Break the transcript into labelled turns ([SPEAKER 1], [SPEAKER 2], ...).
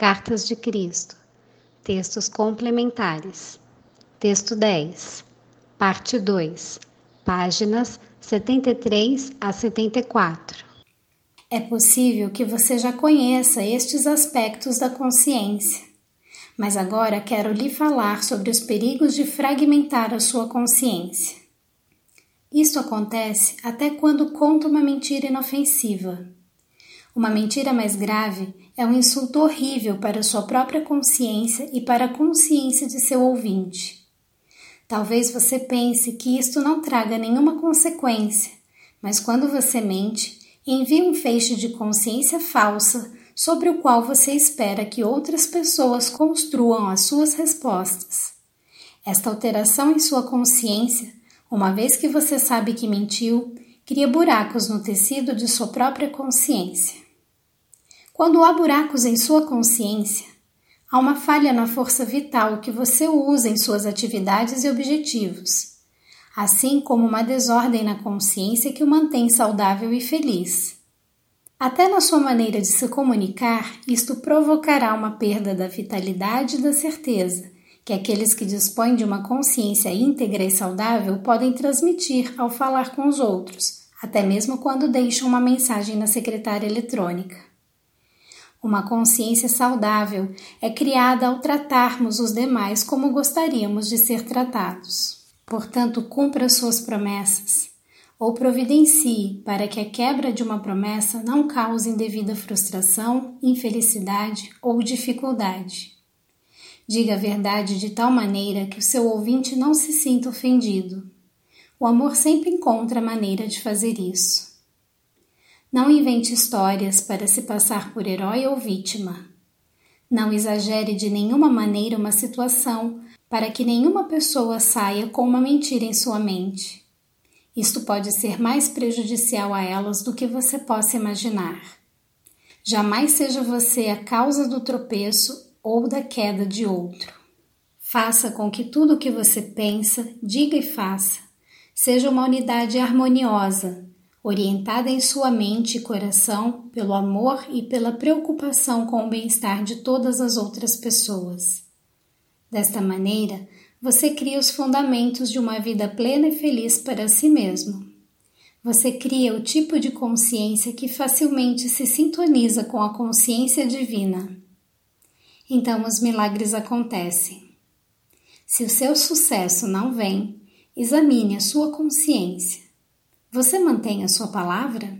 [SPEAKER 1] Cartas de Cristo. Textos complementares. Texto 10. Parte 2. Páginas 73 a 74.
[SPEAKER 2] É possível que você já conheça estes aspectos da consciência, mas agora quero lhe falar sobre os perigos de fragmentar a sua consciência. Isto acontece até quando conta uma mentira inofensiva. Uma mentira mais grave é um insulto horrível para sua própria consciência e para a consciência de seu ouvinte. Talvez você pense que isto não traga nenhuma consequência, mas quando você mente, envia um feixe de consciência falsa sobre o qual você espera que outras pessoas construam as suas respostas. Esta alteração em sua consciência, uma vez que você sabe que mentiu, cria buracos no tecido de sua própria consciência. Quando há buracos em sua consciência, há uma falha na força vital que você usa em suas atividades e objetivos, assim como uma desordem na consciência que o mantém saudável e feliz. Até na sua maneira de se comunicar, isto provocará uma perda da vitalidade e da certeza que aqueles que dispõem de uma consciência íntegra e saudável podem transmitir ao falar com os outros, até mesmo quando deixam uma mensagem na secretária eletrônica. Uma consciência saudável é criada ao tratarmos os demais como gostaríamos de ser tratados. Portanto, cumpra suas promessas ou providencie para que a quebra de uma promessa não cause indevida frustração, infelicidade ou dificuldade. Diga a verdade de tal maneira que o seu ouvinte não se sinta ofendido. O amor sempre encontra maneira de fazer isso. Não invente histórias para se passar por herói ou vítima. Não exagere de nenhuma maneira uma situação para que nenhuma pessoa saia com uma mentira em sua mente. Isto pode ser mais prejudicial a elas do que você possa imaginar. Jamais seja você a causa do tropeço ou da queda de outro. Faça com que tudo o que você pensa, diga e faça seja uma unidade harmoniosa, orientada em sua mente e coração pelo amor e pela preocupação com o bem-estar de todas as outras pessoas. Desta maneira, você cria os fundamentos de uma vida plena e feliz para si mesmo. Você cria o tipo de consciência que facilmente se sintoniza com a consciência divina. Então os milagres acontecem. Se o seu sucesso não vem, examine a sua consciência você mantém a sua palavra?